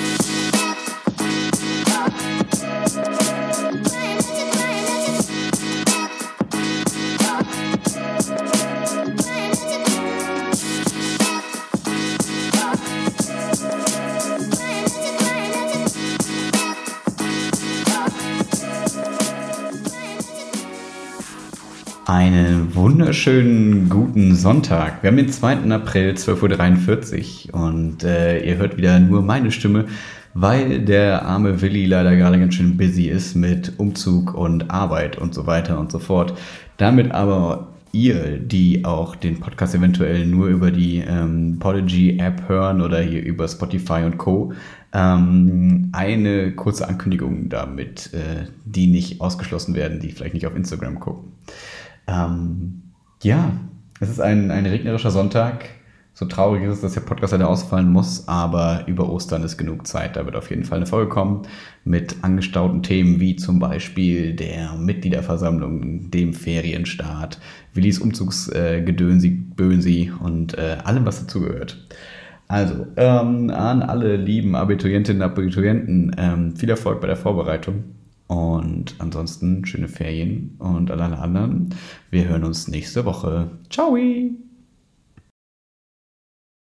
Thank you. Wunderschönen guten Sonntag. Wir haben den 2. April, 12.43 Uhr und äh, ihr hört wieder nur meine Stimme, weil der arme Willi leider gerade ganz schön busy ist mit Umzug und Arbeit und so weiter und so fort. Damit aber ihr, die auch den Podcast eventuell nur über die ähm, Podigy-App hören oder hier über Spotify und Co., ähm, eine kurze Ankündigung damit, äh, die nicht ausgeschlossen werden, die vielleicht nicht auf Instagram gucken. Ähm, ja, es ist ein, ein regnerischer Sonntag. So traurig ist es, dass der Podcast leider ausfallen muss, aber über Ostern ist genug Zeit. Da wird auf jeden Fall eine Folge kommen mit angestauten Themen wie zum Beispiel der Mitgliederversammlung, dem Ferienstart, Willis Umzugsgedönsi, äh, und äh, allem, was dazugehört. Also, ähm, an alle lieben Abiturientinnen und Abiturienten, ähm, viel Erfolg bei der Vorbereitung. Und ansonsten schöne Ferien und alle anderen. Wir hören uns nächste Woche. Ciao!